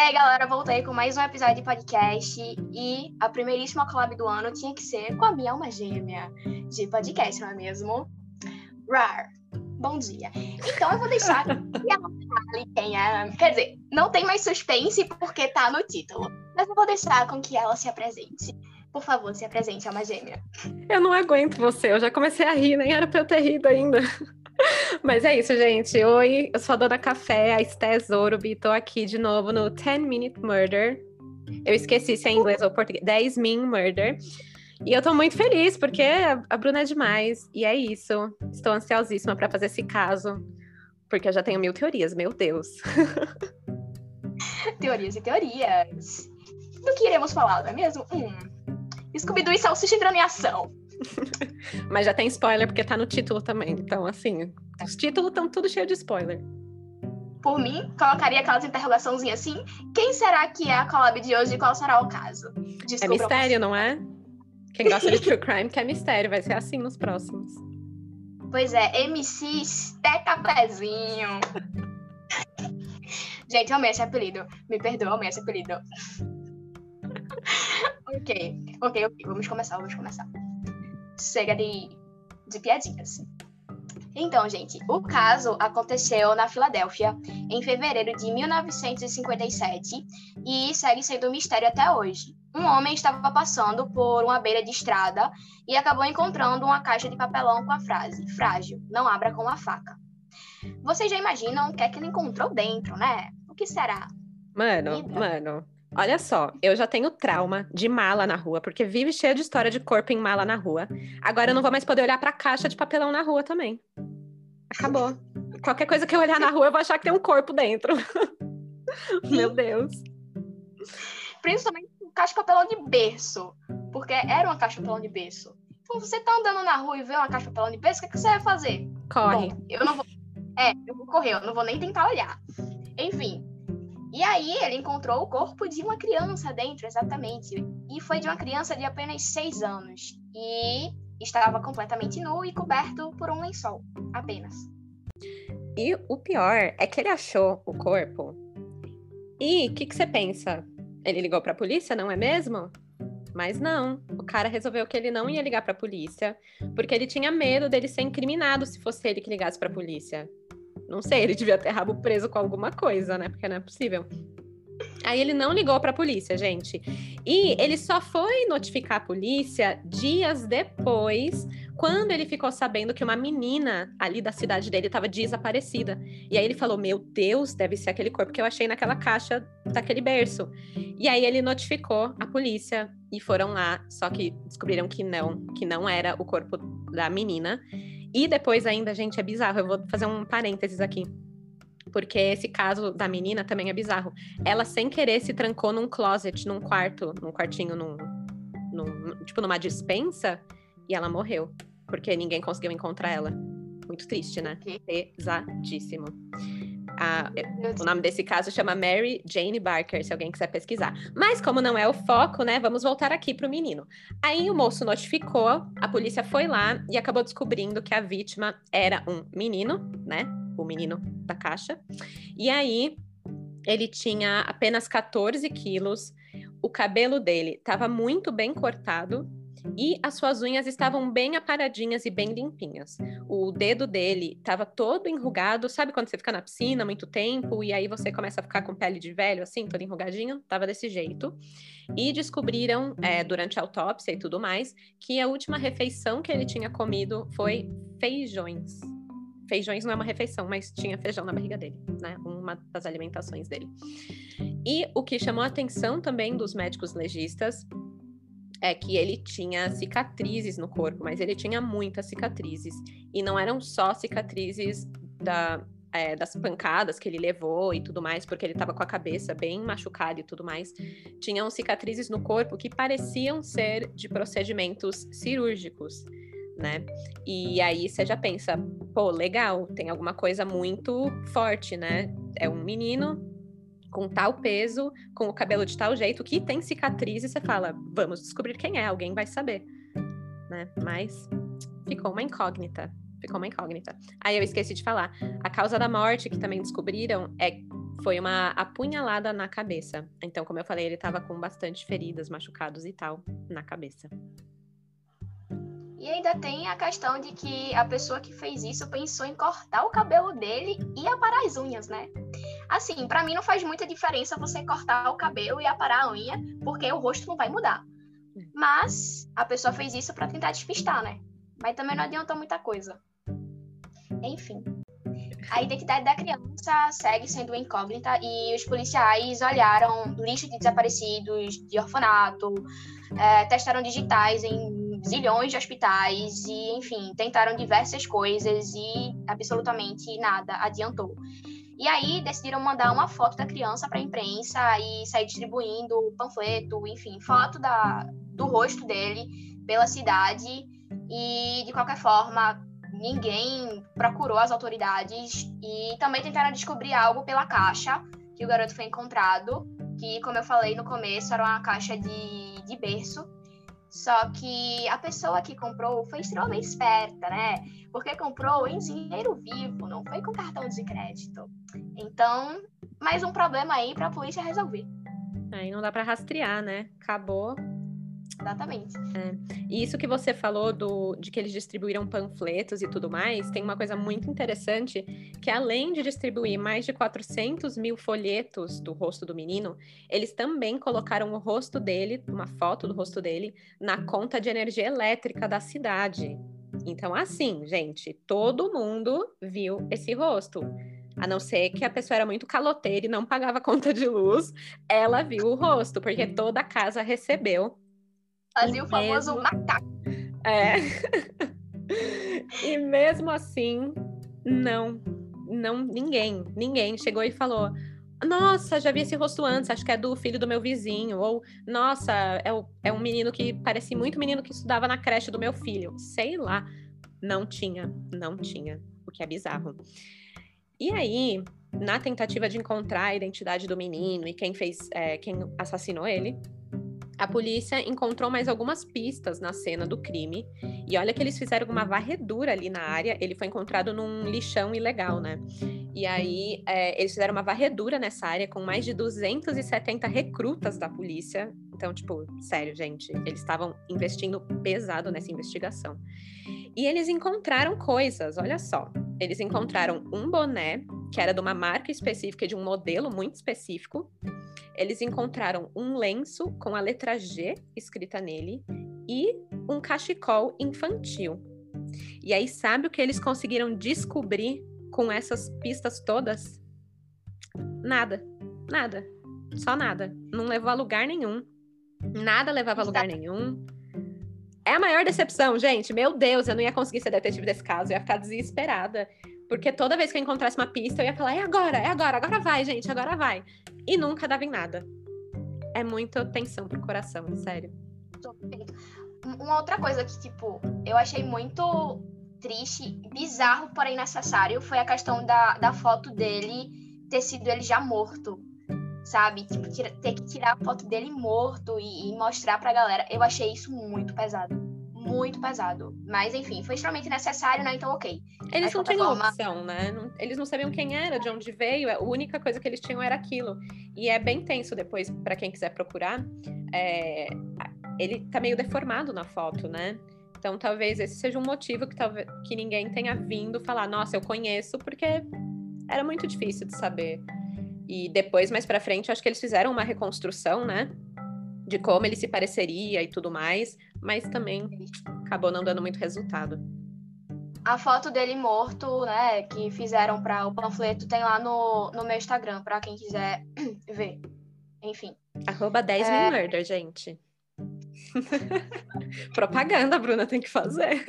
E aí, galera, voltei com mais um episódio de podcast e a primeiríssima collab do ano tinha que ser com a minha alma gêmea de podcast, não é mesmo? Rar. Bom dia. Então eu vou deixar que ela fale quem é. Quer dizer, não tem mais suspense porque tá no título. Mas eu vou deixar com que ela se apresente. Por favor, se apresente, alma gêmea. Eu não aguento você, eu já comecei a rir, nem era pra eu ter rido ainda. Mas é isso, gente. Oi, eu sou a Dona Café, a Esté Zorubi, tô aqui de novo no 10 Minute Murder. Eu esqueci se é inglês ou português. 10 Min Murder. E eu tô muito feliz, porque a Bruna é demais. E é isso. Estou ansiosíssima para fazer esse caso. Porque eu já tenho mil teorias, meu Deus. teorias e teorias. Do que iremos falar, não é mesmo? Hum. Scooby-Doo e Salsicha entrando em ação. Mas já tem spoiler porque tá no título também. Então, assim, os títulos estão tudo cheio de spoiler. Por mim, colocaria aquelas interrogaçãozinhas assim: quem será que é a collab de hoje e qual será o caso? Descubra é mistério, você. não é? Quem gosta de true crime quer mistério, vai ser assim nos próximos. Pois é, MC Steca Pezinho. Gente, eu amei esse apelido. Me perdoa, eu amei esse apelido. ok, ok, ok. Vamos começar, vamos começar chega de, de piadinhas. Então, gente, o caso aconteceu na Filadélfia em fevereiro de 1957 e segue sendo um mistério até hoje. Um homem estava passando por uma beira de estrada e acabou encontrando uma caixa de papelão com a frase: frágil, não abra com uma faca. Vocês já imaginam o que é que ele encontrou dentro, né? O que será? Mano, mano, Olha só, eu já tenho trauma de mala na rua, porque vive cheio de história de corpo em mala na rua. Agora eu não vou mais poder olhar pra caixa de papelão na rua também. Acabou. Qualquer coisa que eu olhar na rua, eu vou achar que tem um corpo dentro. Meu Deus. Principalmente caixa de papelão de berço. Porque era uma caixa de papelão de berço. Então, você tá andando na rua e vê uma caixa de papelão de berço, o que, que você vai fazer? Corre. Bom, eu não vou. É, eu vou correr, eu não vou nem tentar olhar. Enfim, e aí ele encontrou o corpo de uma criança dentro, exatamente. E foi de uma criança de apenas seis anos. E estava completamente nu e coberto por um lençol, apenas. E o pior é que ele achou o corpo. E o que, que você pensa? Ele ligou para a polícia, não é mesmo? Mas não, o cara resolveu que ele não ia ligar para a polícia, porque ele tinha medo dele ser incriminado se fosse ele que ligasse para a polícia. Não sei, ele devia ter rabo preso com alguma coisa, né? Porque não é possível. Aí ele não ligou para a polícia, gente. E ele só foi notificar a polícia dias depois, quando ele ficou sabendo que uma menina ali da cidade dele estava desaparecida. E aí ele falou: Meu Deus, deve ser aquele corpo que eu achei naquela caixa daquele berço. E aí ele notificou a polícia e foram lá, só que descobriram que não, que não era o corpo da menina. E depois ainda, gente, é bizarro. Eu vou fazer um parênteses aqui. Porque esse caso da menina também é bizarro. Ela, sem querer, se trancou num closet, num quarto, num quartinho, num, num tipo, numa dispensa, e ela morreu. Porque ninguém conseguiu encontrar ela. Muito triste, né? Pesadíssimo. A, o nome desse caso chama Mary Jane Barker, se alguém quiser pesquisar. Mas como não é o foco, né, vamos voltar aqui para o menino. Aí o moço notificou, a polícia foi lá e acabou descobrindo que a vítima era um menino, né, o menino da caixa. E aí ele tinha apenas 14 quilos, o cabelo dele estava muito bem cortado, e as suas unhas estavam bem aparadinhas e bem limpinhas. O dedo dele estava todo enrugado, sabe quando você fica na piscina muito tempo e aí você começa a ficar com pele de velho, assim, todo enrugadinho? Tava desse jeito. E descobriram, é, durante a autópsia e tudo mais, que a última refeição que ele tinha comido foi feijões. Feijões não é uma refeição, mas tinha feijão na barriga dele, né? Uma das alimentações dele. E o que chamou a atenção também dos médicos legistas é que ele tinha cicatrizes no corpo, mas ele tinha muitas cicatrizes. E não eram só cicatrizes da, é, das pancadas que ele levou e tudo mais, porque ele estava com a cabeça bem machucada e tudo mais. Tinham cicatrizes no corpo que pareciam ser de procedimentos cirúrgicos. Né? E aí você já pensa, pô, legal, tem alguma coisa muito forte, né? É um menino com tal peso, com o cabelo de tal jeito, que tem cicatriz, e você fala, vamos descobrir quem é, alguém vai saber. Né? Mas ficou uma incógnita. Ficou uma incógnita. Aí eu esqueci de falar. A causa da morte que também descobriram é foi uma apunhalada na cabeça. Então, como eu falei, ele estava com bastante feridas, machucados e tal na cabeça. E ainda tem a questão de que a pessoa que fez isso pensou em cortar o cabelo dele e aparar as unhas, né? Assim, para mim não faz muita diferença você cortar o cabelo e aparar a unha, porque o rosto não vai mudar. Mas a pessoa fez isso para tentar despistar, né? Mas também não adiantou muita coisa. Enfim. A identidade da criança segue sendo incógnita e os policiais olharam lista de desaparecidos, de orfanato, é, testaram digitais em zilhões de hospitais e, enfim, tentaram diversas coisas e absolutamente nada adiantou. E aí decidiram mandar uma foto da criança para a imprensa e sair distribuindo panfleto, enfim, foto da, do rosto dele pela cidade. E de qualquer forma, ninguém procurou as autoridades e também tentaram descobrir algo pela caixa que o garoto foi encontrado, que, como eu falei no começo, era uma caixa de, de berço só que a pessoa que comprou foi extremamente esperta, né? Porque comprou em dinheiro vivo, não foi com cartão de crédito. Então, mais um problema aí para a polícia resolver. Aí não dá para rastrear, né? Acabou, Exatamente. É. E isso que você falou do, de que eles distribuíram panfletos e tudo mais, tem uma coisa muito interessante, que além de distribuir mais de 400 mil folhetos do rosto do menino, eles também colocaram o rosto dele, uma foto do rosto dele, na conta de energia elétrica da cidade. Então, assim, gente, todo mundo viu esse rosto. A não ser que a pessoa era muito caloteira e não pagava conta de luz, ela viu o rosto, porque toda a casa recebeu Fazia o famoso mesmo... macaco. É. e mesmo assim, não, não, ninguém, ninguém chegou e falou. Nossa, já vi esse rosto antes, acho que é do filho do meu vizinho. Ou, nossa, é, o, é um menino que parece muito menino que estudava na creche do meu filho. Sei lá. Não tinha, não tinha. O que é bizarro. E aí, na tentativa de encontrar a identidade do menino e quem fez, é, quem assassinou ele, a polícia encontrou mais algumas pistas na cena do crime. E olha que eles fizeram uma varredura ali na área. Ele foi encontrado num lixão ilegal, né? E aí é, eles fizeram uma varredura nessa área com mais de 270 recrutas da polícia. Então, tipo, sério, gente, eles estavam investindo pesado nessa investigação. E eles encontraram coisas, olha só. Eles encontraram um boné que era de uma marca específica, de um modelo muito específico eles encontraram um lenço com a letra G escrita nele e um cachecol infantil. E aí, sabe o que eles conseguiram descobrir com essas pistas todas? Nada. Nada. Só nada. Não levou a lugar nenhum. Nada levava a lugar nenhum. É a maior decepção, gente. Meu Deus, eu não ia conseguir ser detetive desse caso. Eu ia ficar desesperada. Porque toda vez que eu encontrasse uma pista, eu ia falar: é agora, é agora, agora vai, gente, agora vai. E nunca dava em nada. É muita tensão pro coração, sério. Uma outra coisa que, tipo, eu achei muito triste, bizarro, porém necessário, foi a questão da, da foto dele ter sido ele já morto. Sabe? Tipo, tira, ter que tirar a foto dele morto e, e mostrar pra galera. Eu achei isso muito pesado muito pesado. Mas, enfim, foi extremamente necessário, né? Então, ok. Eles não tinham forma... opção, né? Não, eles não sabiam quem era, de onde veio. A única coisa que eles tinham era aquilo. E é bem tenso depois, para quem quiser procurar. É... Ele tá meio deformado na foto, né? Então, talvez esse seja um motivo que, talvez, que ninguém tenha vindo falar, nossa, eu conheço, porque era muito difícil de saber. E depois, mais para frente, acho que eles fizeram uma reconstrução, né? De como ele se pareceria e tudo mais mas também acabou não dando muito resultado. A foto dele morto, né, que fizeram para o panfleto, tem lá no, no meu Instagram, para quem quiser ver. Enfim. Arroba 10 é... mil murder, gente. propaganda, Bruna, tem que fazer.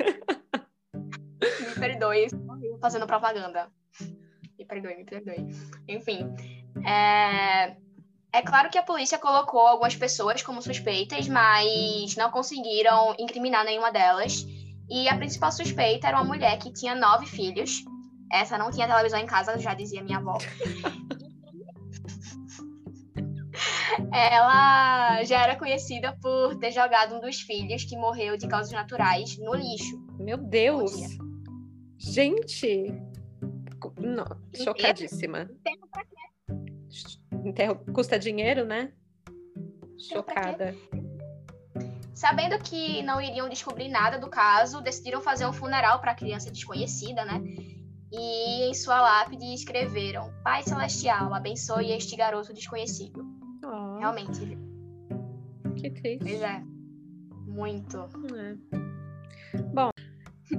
me perdoe, fazendo propaganda. Me perdoe, me perdoe. Enfim. É... É claro que a polícia colocou algumas pessoas como suspeitas, mas não conseguiram incriminar nenhuma delas. E a principal suspeita era uma mulher que tinha nove filhos. Essa não tinha televisão em casa, já dizia minha avó. Ela já era conhecida por ter jogado um dos filhos que morreu de causas naturais no lixo. Meu Deus! Gente! Não, chocadíssima. Tempo pra Enterro custa dinheiro, né? Chocada. Sabendo que não iriam descobrir nada do caso, decidiram fazer um funeral para a criança desconhecida, né? E em sua lápide escreveram: Pai Celestial, abençoe este garoto desconhecido. Oh. Realmente. Que triste. Pois é. Muito. É. Bom,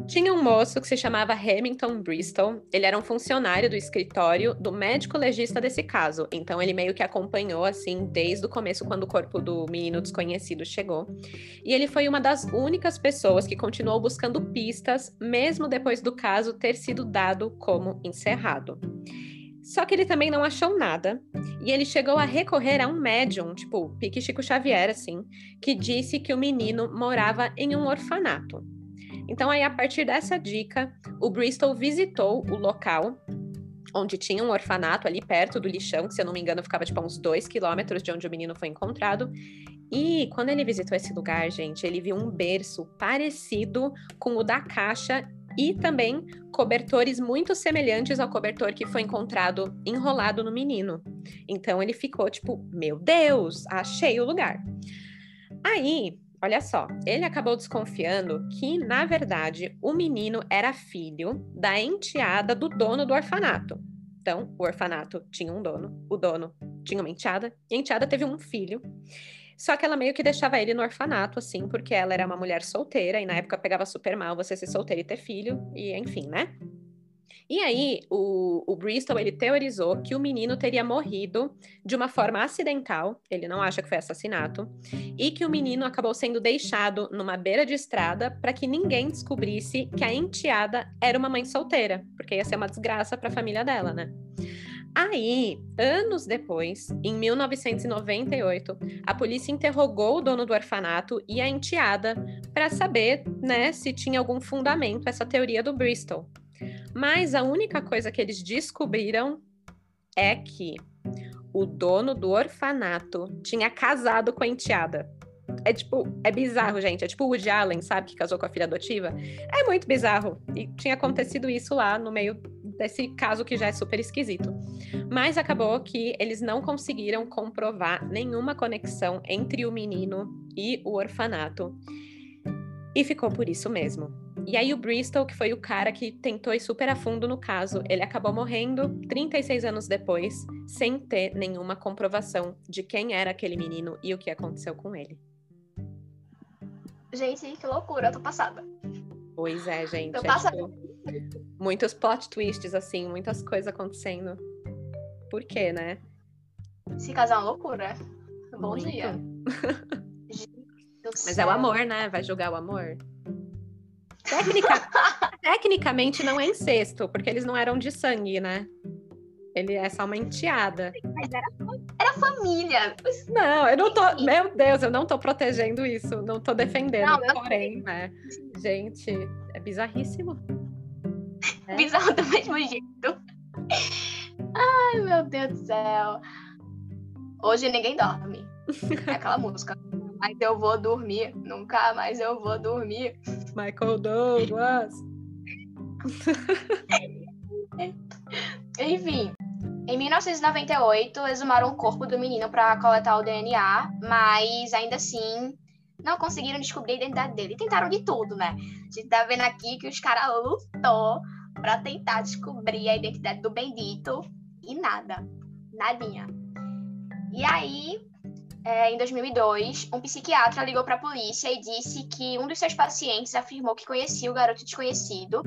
tinha um moço que se chamava Hamilton Bristol. Ele era um funcionário do escritório do médico legista desse caso. Então ele meio que acompanhou assim desde o começo quando o corpo do menino desconhecido chegou. E ele foi uma das únicas pessoas que continuou buscando pistas mesmo depois do caso ter sido dado como encerrado. Só que ele também não achou nada. E ele chegou a recorrer a um médium, tipo Pique Chico Xavier, assim, que disse que o menino morava em um orfanato. Então, aí, a partir dessa dica, o Bristol visitou o local onde tinha um orfanato ali perto do lixão, que se eu não me engano ficava tipo a uns dois quilômetros de onde o menino foi encontrado. E quando ele visitou esse lugar, gente, ele viu um berço parecido com o da caixa e também cobertores muito semelhantes ao cobertor que foi encontrado enrolado no menino. Então ele ficou tipo, meu Deus, achei o lugar. Aí Olha só, ele acabou desconfiando que, na verdade, o menino era filho da enteada do dono do orfanato. Então, o orfanato tinha um dono, o dono tinha uma enteada, e a enteada teve um filho. Só que ela meio que deixava ele no orfanato, assim, porque ela era uma mulher solteira, e na época pegava super mal você ser solteira e ter filho, e enfim, né? E aí, o, o, Bristol, ele teorizou que o menino teria morrido de uma forma acidental, ele não acha que foi assassinato, e que o menino acabou sendo deixado numa beira de estrada para que ninguém descobrisse que a enteada era uma mãe solteira, porque ia ser uma desgraça para a família dela, né? Aí, anos depois, em 1998, a polícia interrogou o dono do orfanato e a enteada para saber, né, se tinha algum fundamento essa teoria do Bristol. Mas a única coisa que eles descobriram é que o dono do orfanato tinha casado com a enteada. É tipo, é bizarro, gente. É tipo o Woody Allen, sabe, que casou com a filha adotiva. É muito bizarro. E tinha acontecido isso lá no meio desse caso que já é super esquisito. Mas acabou que eles não conseguiram comprovar nenhuma conexão entre o menino e o orfanato. E ficou por isso mesmo. E aí o Bristol, que foi o cara que tentou ir super a fundo no caso, ele acabou morrendo 36 anos depois, sem ter nenhuma comprovação de quem era aquele menino e o que aconteceu com ele. Gente, que loucura, eu tô passada. Pois é, gente. Tô é. Tipo, muitos plot twists, assim, muitas coisas acontecendo. Por quê, né? Se casar é uma loucura. Bom Muito. dia. Mas é o amor, né? Vai julgar o amor. Tecnica... Tecnicamente não é incesto, porque eles não eram de sangue, né? Ele é só uma enteada. Mas era, era família. Não, eu não tô. Meu Deus, eu não tô protegendo isso, não tô defendendo. Não, porém, né? Gente, é bizarríssimo. É. Bizarro do mesmo jeito. Ai, meu Deus do céu. Hoje ninguém dorme. É aquela música mais eu vou dormir. Nunca mais eu vou dormir. Michael Douglas. Enfim, em 1998, exumaram o corpo do menino para coletar o DNA, mas ainda assim não conseguiram descobrir a identidade dele. Tentaram de tudo, né? A gente tá vendo aqui que os caras lutou para tentar descobrir a identidade do bendito e nada. Nadinha. E aí, é, em 2002, um psiquiatra ligou para a polícia e disse que um dos seus pacientes afirmou que conhecia o garoto desconhecido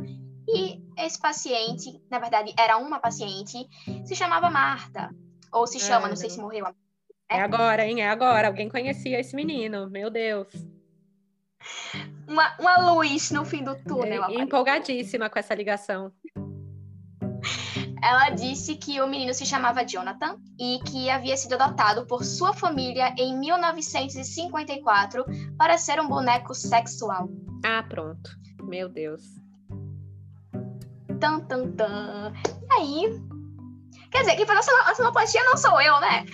e esse paciente, na verdade, era uma paciente, se chamava Marta. Ou se chama, é, não sei se morreu. É. é agora, hein? É agora. Alguém conhecia esse menino. Meu Deus. Uma, uma luz no fim do túnel. É, empolgadíssima com essa ligação. Ela disse que o menino se chamava Jonathan e que havia sido adotado por sua família em 1954 para ser um boneco sexual. Ah, pronto. Meu Deus. Tan, tan, tan. E aí? Quer dizer, quem faz a sonoplastia não sou eu, né?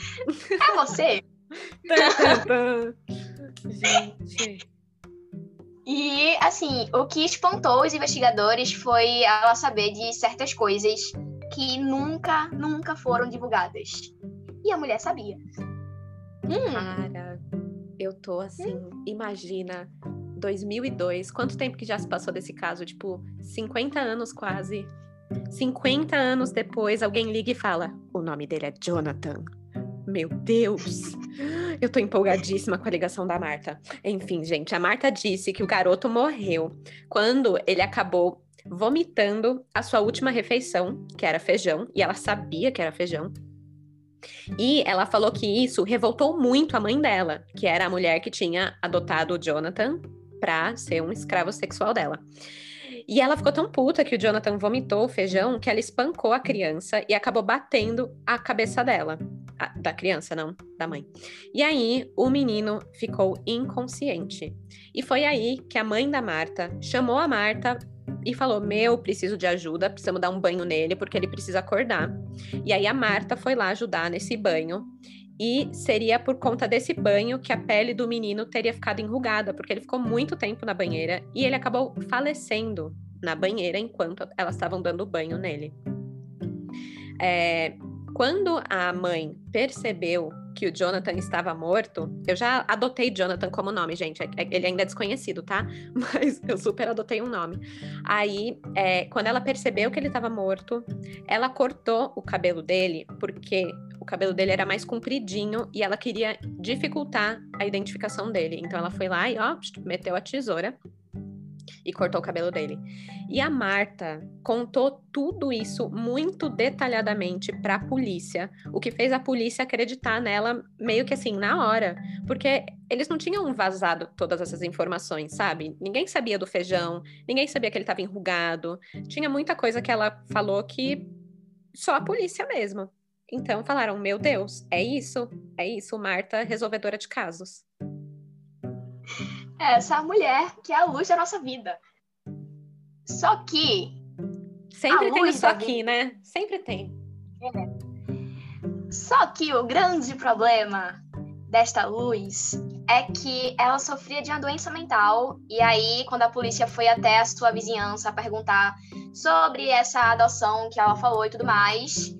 É você. tan, tan, tan. Gente. E, assim, o que espantou os investigadores foi ela saber de certas coisas que nunca, nunca foram divulgadas. E a mulher sabia. Hum. Cara, eu tô assim, imagina, 2002, quanto tempo que já se passou desse caso? Tipo, 50 anos quase. 50 anos depois, alguém liga e fala: o nome dele é Jonathan. Meu Deus! Eu tô empolgadíssima com a ligação da Marta. Enfim, gente, a Marta disse que o garoto morreu quando ele acabou vomitando a sua última refeição, que era feijão, e ela sabia que era feijão. E ela falou que isso revoltou muito a mãe dela, que era a mulher que tinha adotado o Jonathan para ser um escravo sexual dela. E ela ficou tão puta que o Jonathan vomitou o feijão que ela espancou a criança e acabou batendo a cabeça dela. A, da criança, não, da mãe. E aí o menino ficou inconsciente. E foi aí que a mãe da Marta chamou a Marta e falou: Meu, preciso de ajuda, precisamos dar um banho nele porque ele precisa acordar. E aí a Marta foi lá ajudar nesse banho. E seria por conta desse banho que a pele do menino teria ficado enrugada, porque ele ficou muito tempo na banheira e ele acabou falecendo na banheira enquanto elas estavam dando banho nele. É, quando a mãe percebeu que o Jonathan estava morto, eu já adotei Jonathan como nome, gente. É, é, ele ainda é desconhecido, tá? Mas eu super adotei um nome. Aí, é, quando ela percebeu que ele estava morto, ela cortou o cabelo dele, porque o cabelo dele era mais compridinho e ela queria dificultar a identificação dele. Então, ela foi lá e, ó, meteu a tesoura e cortou o cabelo dele. E a Marta contou tudo isso muito detalhadamente para a polícia, o que fez a polícia acreditar nela meio que assim na hora, porque eles não tinham vazado todas essas informações, sabe? Ninguém sabia do feijão, ninguém sabia que ele estava enrugado. Tinha muita coisa que ela falou que só a polícia mesmo. Então falaram: "Meu Deus, é isso? É isso, Marta, resolvedora de casos." Essa mulher que é a luz da nossa vida. Só que. Sempre tem isso aqui, vida... né? Sempre tem. É. Só que o grande problema desta luz é que ela sofria de uma doença mental. E aí, quando a polícia foi até a sua vizinhança perguntar sobre essa adoção que ela falou e tudo mais,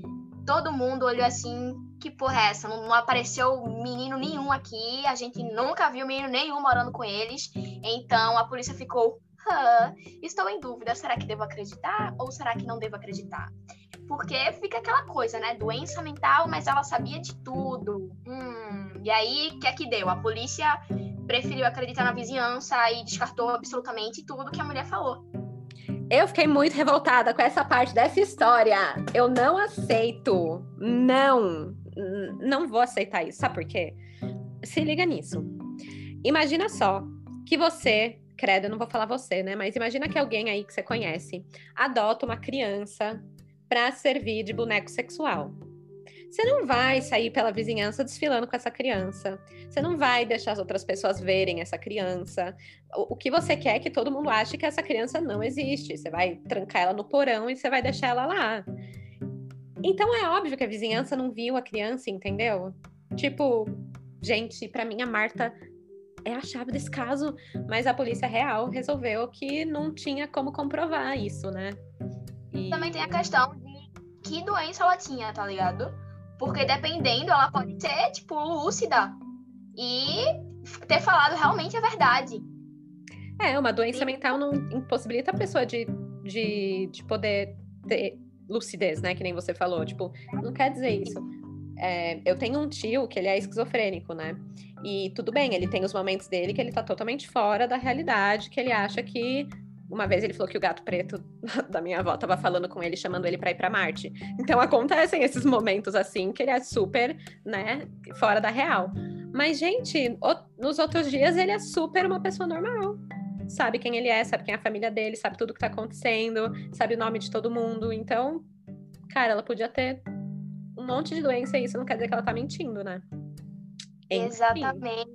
todo mundo olhou assim que porra é essa? Não, não, apareceu menino nenhum aqui, a gente nunca viu menino nenhum morando com eles. Então a polícia ficou, estou em dúvida, será que devo acreditar ou será que não devo acreditar? Porque fica aquela coisa, né? Doença mental, mas ela sabia de tudo. Hum, e aí, o que é que deu? A polícia preferiu acreditar na vizinhança e descartou absolutamente tudo que a mulher falou. Eu fiquei muito revoltada com essa parte dessa história. Eu não aceito. Não não vou aceitar isso. Sabe por quê? Se liga nisso. Imagina só que você, credo, eu não vou falar você, né? Mas imagina que alguém aí que você conhece adota uma criança para servir de boneco sexual. Você não vai sair pela vizinhança desfilando com essa criança. Você não vai deixar as outras pessoas verem essa criança. O, que você quer é que todo mundo ache que essa criança não existe. Você vai trancar ela no porão e você vai deixar ela lá. Então é óbvio que a vizinhança não viu a criança, entendeu? Tipo, gente, para mim a Marta é a chave desse caso, mas a polícia real resolveu que não tinha como comprovar isso, né? E... Também tem a questão de que doença ela tinha, tá ligado? Porque dependendo, ela pode ser, tipo, lúcida e ter falado realmente a verdade. É, uma doença mental não impossibilita a pessoa de, de, de poder ter, lucidez, né? Que nem você falou. Tipo, não quer dizer isso. É, eu tenho um tio que ele é esquizofrênico, né? E tudo bem, ele tem os momentos dele que ele tá totalmente fora da realidade, que ele acha que. Uma vez ele falou que o gato preto da minha avó tava falando com ele, chamando ele para ir para Marte. Então acontecem esses momentos assim que ele é super, né, fora da real. Mas, gente, nos outros dias ele é super uma pessoa normal sabe quem ele é, sabe quem é a família dele, sabe tudo que tá acontecendo, sabe o nome de todo mundo. Então, cara, ela podia ter um monte de doença e isso não quer dizer que ela tá mentindo, né? Enfim. Exatamente.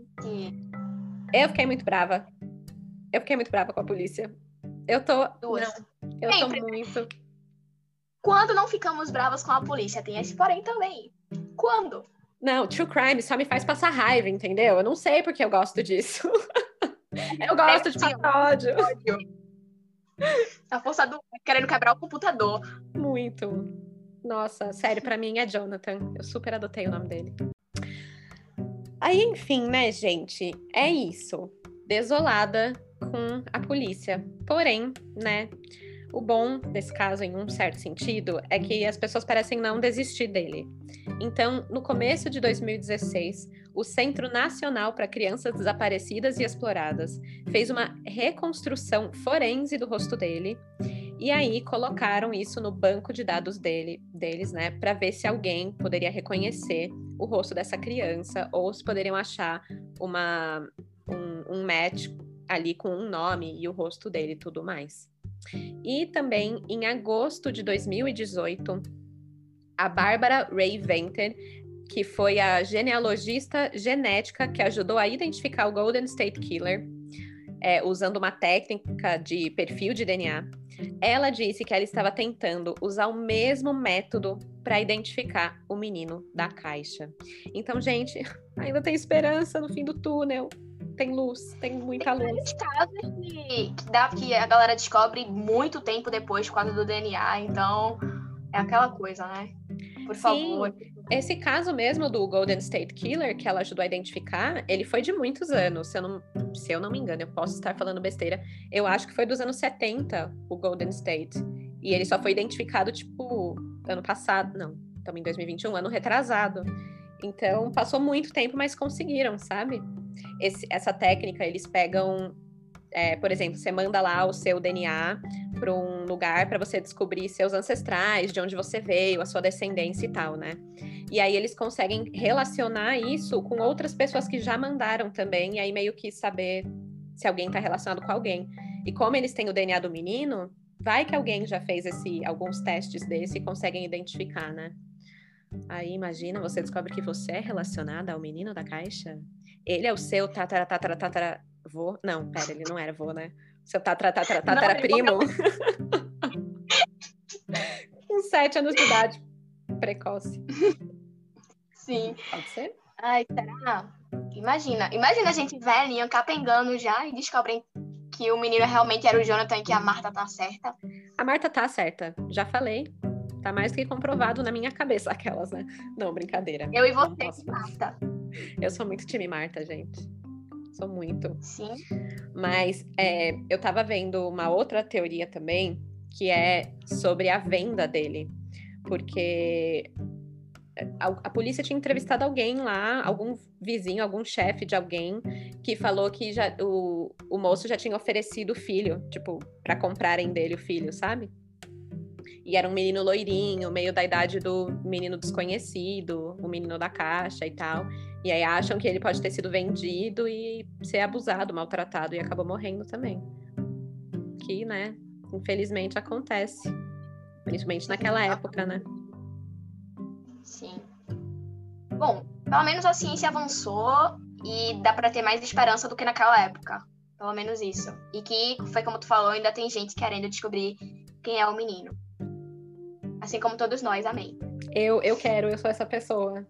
Eu fiquei muito brava. Eu fiquei muito brava com a polícia. Eu tô. Duas. Não, eu Sempre. tô muito. Quando não ficamos bravas com a polícia? Tem esse porém também. Quando? Não, true crime só me faz passar raiva, entendeu? Eu não sei porque eu gosto disso. Eu gosto de passar ódio. A força do querendo quebrar o computador. Muito. Nossa, sério, para mim é Jonathan. Eu super adotei o nome dele. Aí, enfim, né, gente? É isso. Desolada com a polícia. Porém, né? O bom desse caso, em um certo sentido, é que as pessoas parecem não desistir dele. Então, no começo de 2016, o Centro Nacional para Crianças Desaparecidas e Exploradas fez uma reconstrução forense do rosto dele. E aí colocaram isso no banco de dados dele, deles, né, para ver se alguém poderia reconhecer o rosto dessa criança ou se poderiam achar uma, um, um match ali com um nome e o rosto dele e tudo mais. E também em agosto de 2018, a Bárbara Ray Venter, que foi a genealogista genética que ajudou a identificar o Golden State Killer, é, usando uma técnica de perfil de DNA, ela disse que ela estava tentando usar o mesmo método para identificar o menino da caixa. Então, gente, ainda tem esperança no fim do túnel tem luz, tem muita tem luz. Casos que, que, dá, que a galera descobre muito tempo depois causa do DNA, então é aquela coisa, né? Por Sim. favor. Esse caso mesmo do Golden State Killer, que ela ajudou a identificar, ele foi de muitos anos. Se eu não, se eu não me engano, eu posso estar falando besteira. Eu acho que foi dos anos 70, o Golden State. E ele só foi identificado, tipo, ano passado. Não, estamos em 2021, ano retrasado. Então, passou muito tempo, mas conseguiram, sabe? Esse, essa técnica, eles pegam, é, por exemplo, você manda lá o seu DNA para um lugar para você descobrir seus ancestrais, de onde você veio, a sua descendência e tal, né? E aí eles conseguem relacionar isso com outras pessoas que já mandaram também, e aí meio que saber se alguém está relacionado com alguém. E como eles têm o DNA do menino, vai que alguém já fez esse, alguns testes desse e conseguem identificar, né? Aí imagina, você descobre que você é relacionada ao menino da caixa. Ele é o seu tatara, tatara, tatara, vô? Não, pera, ele não era vô, né? Seu tatara, tatara, tatara não, primo. Com sete anos de idade. Precoce. Sim. Pode ser? Ai, será? Imagina. Imagina a gente velhinha, capengando já e descobrem que o menino realmente era o Jonathan e que a Marta tá certa. A Marta tá certa. Já falei. Tá mais que comprovado na minha cabeça, aquelas, né? Não, brincadeira. Eu e você, Marta. Eu sou muito time Marta, gente. Sou muito. Sim. Mas é, eu tava vendo uma outra teoria também, que é sobre a venda dele. Porque a, a, polícia tinha entrevistado alguém lá, algum vizinho, algum chefe de alguém, que falou que já, o, o moço já tinha oferecido o filho, tipo, para comprarem dele o filho, sabe? E era um menino loirinho, meio da idade do menino desconhecido, o menino da caixa e tal. E aí acham que ele pode ter sido vendido e ser abusado, maltratado e acabou morrendo também. Que, né, infelizmente acontece. Principalmente naquela época, né? Sim. Bom, pelo menos a ciência avançou e dá para ter mais esperança do que naquela época. Pelo menos isso. E que, foi como tu falou, ainda tem gente querendo descobrir quem é o menino assim como todos nós. Amém. Eu, eu quero, eu sou essa pessoa.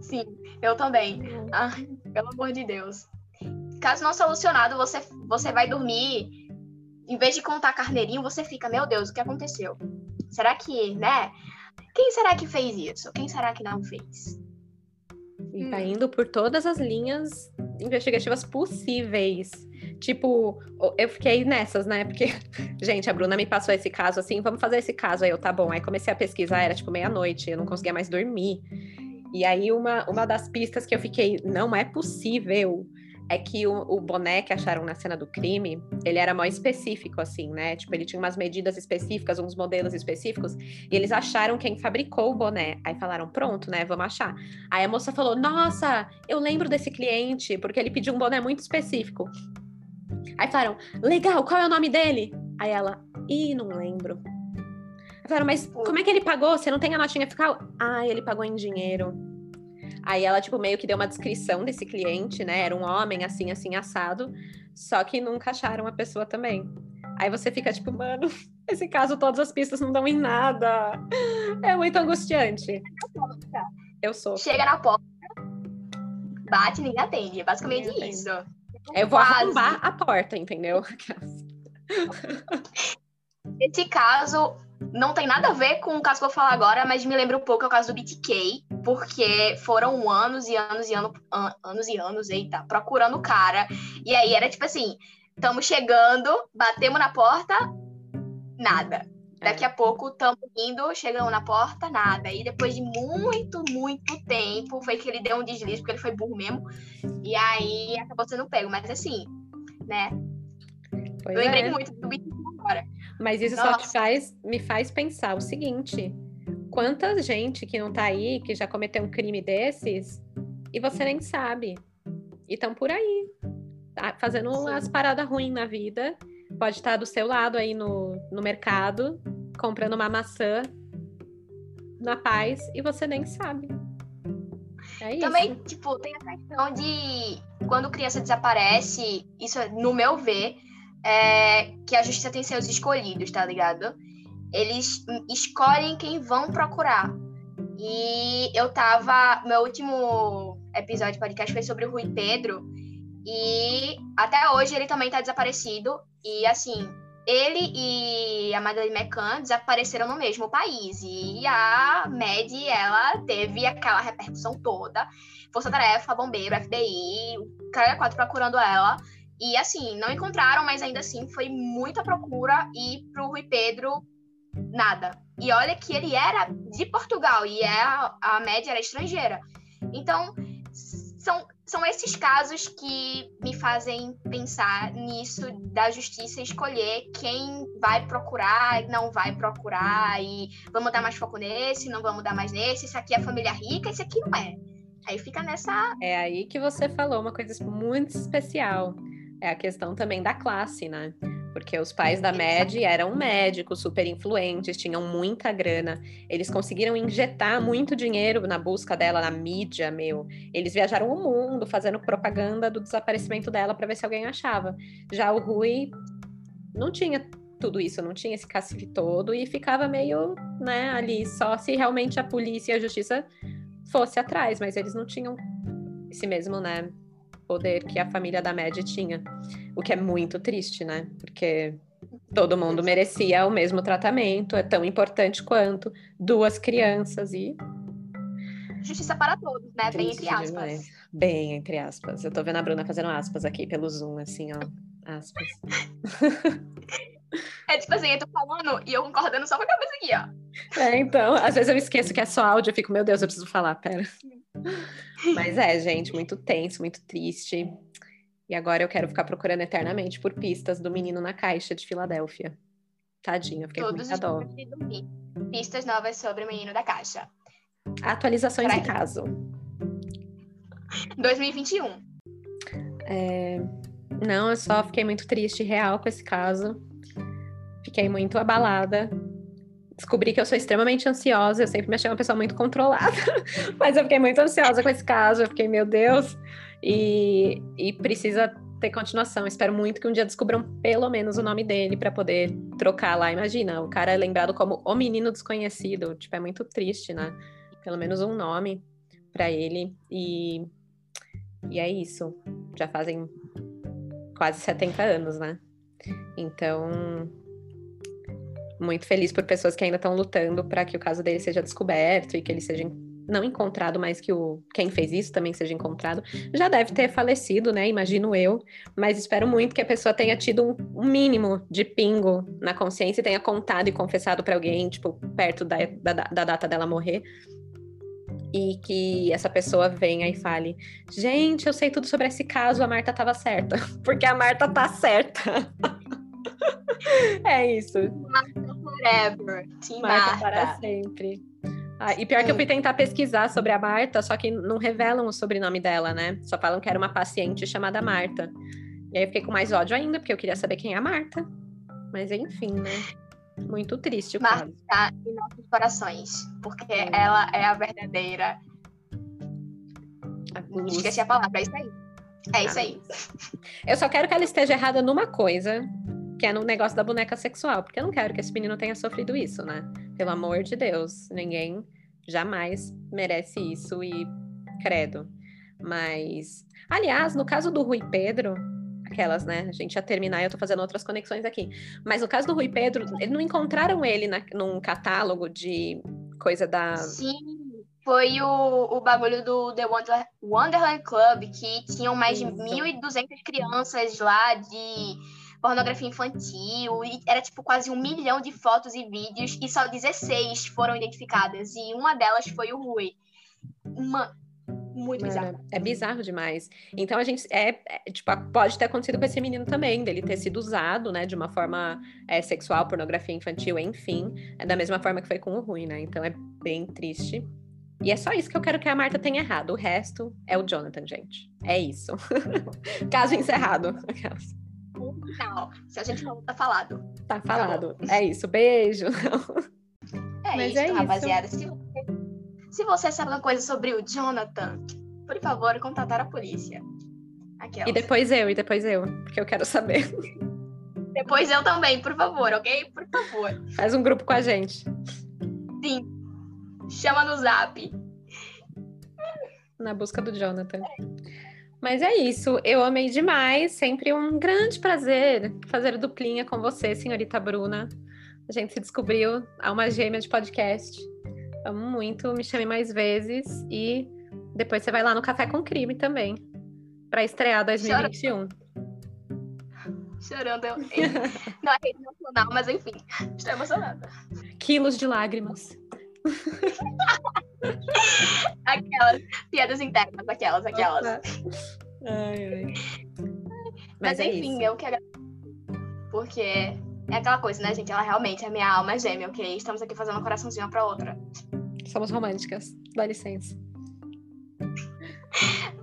Sim, eu também. Ai, pelo amor de Deus. Caso não solucionado, você, você vai dormir. Em vez de contar carneirinho, você fica, meu Deus, o que aconteceu? Será que, né? Quem será que fez isso? Quem será que não fez? E tá hum. indo por todas as linhas investigativas possíveis. Tipo, eu fiquei nessas, né? Porque, gente, a Bruna me passou esse caso assim, vamos fazer esse caso aí, eu, tá bom. Aí comecei a pesquisar, era tipo meia-noite, eu não conseguia mais dormir. E aí, uma, uma das pistas que eu fiquei, não é possível é que o, o, boné que acharam na cena do crime, ele era mais específico, assim, né? Tipo, ele tinha umas medidas específicas, uns modelos específicos, e eles acharam quem fabricou o boné. Aí falaram, pronto, né? Vamos achar. Aí a moça falou, nossa, eu lembro desse cliente, porque ele pediu um boné muito específico. Aí falaram, legal, qual é o nome dele? Aí ela, ih, não lembro. Mas como é que ele pagou? Você não tem a notinha fiscal? Ah, ele pagou em dinheiro. Aí ela, tipo, meio que deu uma descrição desse cliente, né? Era um homem assim, assim, assado. Só que nunca acharam a pessoa também. Aí você fica tipo, mano, esse caso todas as pistas não dão em nada. É muito angustiante. Eu sou. Chega na porta, bate e ninguém atende. É basicamente ninguém isso. Eu vou Quase. arrombar a porta, entendeu? Esse caso não tem nada a ver com o caso que eu vou falar agora, mas me lembra um pouco é o caso do BTK, porque foram anos e anos e anos, an anos e anos, eita, procurando o cara. E aí era tipo assim, estamos chegando, batemos na porta, nada. Daqui a pouco estamos indo, chegamos na porta, nada. E depois de muito, muito tempo, foi que ele deu um deslize, porque ele foi burro mesmo. E aí acabou sendo pego. Mas assim, né? Pois eu lembrei é. muito do BTK agora. Mas isso Nossa. só te faz, me faz pensar o seguinte: quanta gente que não tá aí, que já cometeu um crime desses, e você nem sabe. E estão por aí, tá fazendo Sim. as paradas ruins na vida. Pode estar do seu lado aí no, no mercado, comprando uma maçã na paz, e você nem sabe. É Também, tipo, tem a questão de quando criança desaparece, isso, no meu ver, é, que a justiça tem seus escolhidos, tá ligado? Eles escolhem quem vão procurar. E eu tava. Meu último episódio de podcast foi sobre o Rui Pedro. E até hoje ele também tá desaparecido. E assim, ele e a Madeleine McCann desapareceram no mesmo país. E a Mad, ela teve aquela repercussão toda. Força Tarefa, Bombeiro, FBI, o cara quatro procurando ela. E assim, não encontraram, mas ainda assim foi muita procura e pro Rui Pedro nada. E olha que ele era de Portugal e é a, a média era estrangeira. Então, são, são esses casos que me fazem pensar nisso da justiça escolher quem vai procurar não vai procurar e vamos dar mais foco nesse, não vamos dar mais nesse, esse aqui é família rica, esse aqui não é. Aí fica nessa. É aí que você falou uma coisa muito especial é a questão também da classe, né? Porque os pais da Mad eram médicos super influentes, tinham muita grana. Eles conseguiram injetar muito dinheiro na busca dela na mídia, meu. Eles viajaram o mundo fazendo propaganda do desaparecimento dela para ver se alguém achava. Já o Rui não tinha tudo isso, não tinha esse cacife todo e ficava meio, né, ali só se realmente a polícia e a justiça fosse atrás, mas eles não tinham esse mesmo, né, poder que a família da Mad tinha. O que é muito triste, né? Porque todo mundo merecia o mesmo tratamento, é tão importante quanto duas crianças e. Justiça para todos, né? Bem entre aspas. Demais. Bem entre aspas. Eu tô vendo a Bruna fazendo aspas aqui pelo Zoom, assim, ó. Aspas. É tipo assim, eu tô falando e eu concordando só com a cabeça aqui, ó. É, então, às vezes eu esqueço que é só áudio, eu fico, meu Deus, eu preciso falar, pera. Mas é, gente, muito tenso, muito triste. E agora eu quero ficar procurando eternamente por pistas do menino na caixa de Filadélfia. Tadinho, fiquei Todos com muita dó. Pistas novas sobre o menino da caixa. Atualizações do caso. 2021. É... Não, eu só fiquei muito triste real com esse caso. Fiquei muito abalada descobri que eu sou extremamente ansiosa, eu sempre me achei uma pessoa muito controlada, mas eu fiquei muito ansiosa com esse caso, eu fiquei, meu Deus, e, e precisa ter continuação. Espero muito que um dia descubram pelo menos o nome dele para poder trocar lá. Imagina, o cara é lembrado como o menino desconhecido, tipo, é muito triste, né? Pelo menos um nome para ele e e é isso. Já fazem quase 70 anos, né? Então, muito feliz por pessoas que ainda estão lutando para que o caso dele seja descoberto e que ele seja não encontrado, mas que o quem fez isso também seja encontrado. Já deve ter falecido, né? Imagino eu, mas espero muito que a pessoa tenha tido um, mínimo de pingo na consciência e tenha contado e confessado para alguém, tipo, perto da, da, da data dela morrer, e que essa pessoa venha e fale: Gente, eu sei tudo sobre esse caso, a Marta estava certa. Porque a Marta tá certa. é isso. Forever. Team Marta, Marta. para sempre. Ah, e pior que eu fui tentar pesquisar sobre a Marta, só que não revelam o sobrenome dela, né? Só falam que era uma paciente chamada Marta. E aí eu fiquei com mais ódio ainda, porque eu queria saber quem é a Marta. Mas enfim, né? Muito triste o Marta caso. está em nossos corações, porque é. ela é a verdadeira. A Esqueci a palavra, é isso aí. É isso aí. Eu só quero que ela esteja errada numa coisa, que é no negócio da boneca sexual, porque eu não quero que esse menino tenha sofrido isso, né? Pelo amor de Deus, ninguém jamais merece isso e credo. Mas, aliás, no caso do Rui Pedro, Aquelas, né? A gente ia terminar e eu tô fazendo outras conexões aqui. Mas no caso do Rui Pedro, eles não encontraram ele na, num catálogo de coisa da. Sim, foi o, o bagulho do The Wonder, Wonderland Club, que tinham mais de Isso. 1.200 crianças lá de pornografia infantil, e era tipo quase um milhão de fotos e vídeos, e só 16 foram identificadas, e uma delas foi o Rui. Uma, muito bizarro. Mano, é bizarro demais. Então a gente é, é, tipo, pode ter acontecido com esse menino também, dele ter sido usado, né, de uma forma é, sexual, pornografia infantil, enfim, é da mesma forma que foi com o Rui, né? Então é bem triste. E é só isso que eu quero que a Marta tenha errado. O resto é o Jonathan, gente. É isso. Caso encerrado. Não, se a gente falou, tá falado. Tá falado. É isso. Beijo. É Mas isso, é isso. rapaziada. Se você, se você sabe alguma coisa sobre o Jonathan, por favor, contatar a polícia. Aquelas. E depois eu, e depois eu, porque eu quero saber. Depois eu também, por favor, ok? Por favor. Faz um grupo com a gente. Sim. Chama no zap. na busca do Jonathan. Mas é isso, eu amei demais, sempre um grande prazer fazer duplinha com você, senhorita Bruna. A gente se descobriu a uma gêmea de podcast. Amo muito, me chame mais vezes e depois você vai lá no Café com Crime também, para estrear 2021. Chorando. Eu, é rede nacional, mas enfim. Estou emocionada. Quilos de lágrimas. Aquelas piadas internas, aquelas, aquelas. Ai, ai. Mas, Mas é enfim, isso. eu quero. Porque é aquela coisa, né, gente? Ela realmente é minha alma gêmea, ok? Estamos aqui fazendo um coraçãozinho pra outra. Somos românticas, dá licença.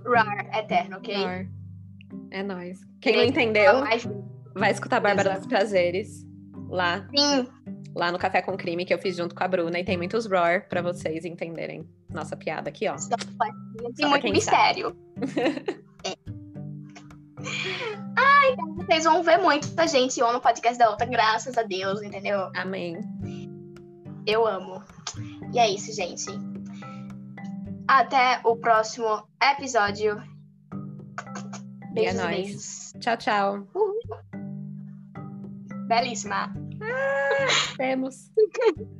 Rar, eterno, ok? Nor. É nóis. Quem não entendeu, vai escutar Bárbara dos Prazeres lá sim, lá no Café com Crime que eu fiz junto com a Bruna e tem muitos roar pra vocês entenderem nossa piada aqui, ó. tem pra muito mistério. É. Ai, vocês vão ver muita gente ou no podcast da outra, graças a Deus, entendeu? Amém. Eu amo. E é isso, gente. Até o próximo episódio. E é Beijos, nóis. beijos. Tchau, tchau. Belíssima. Temos.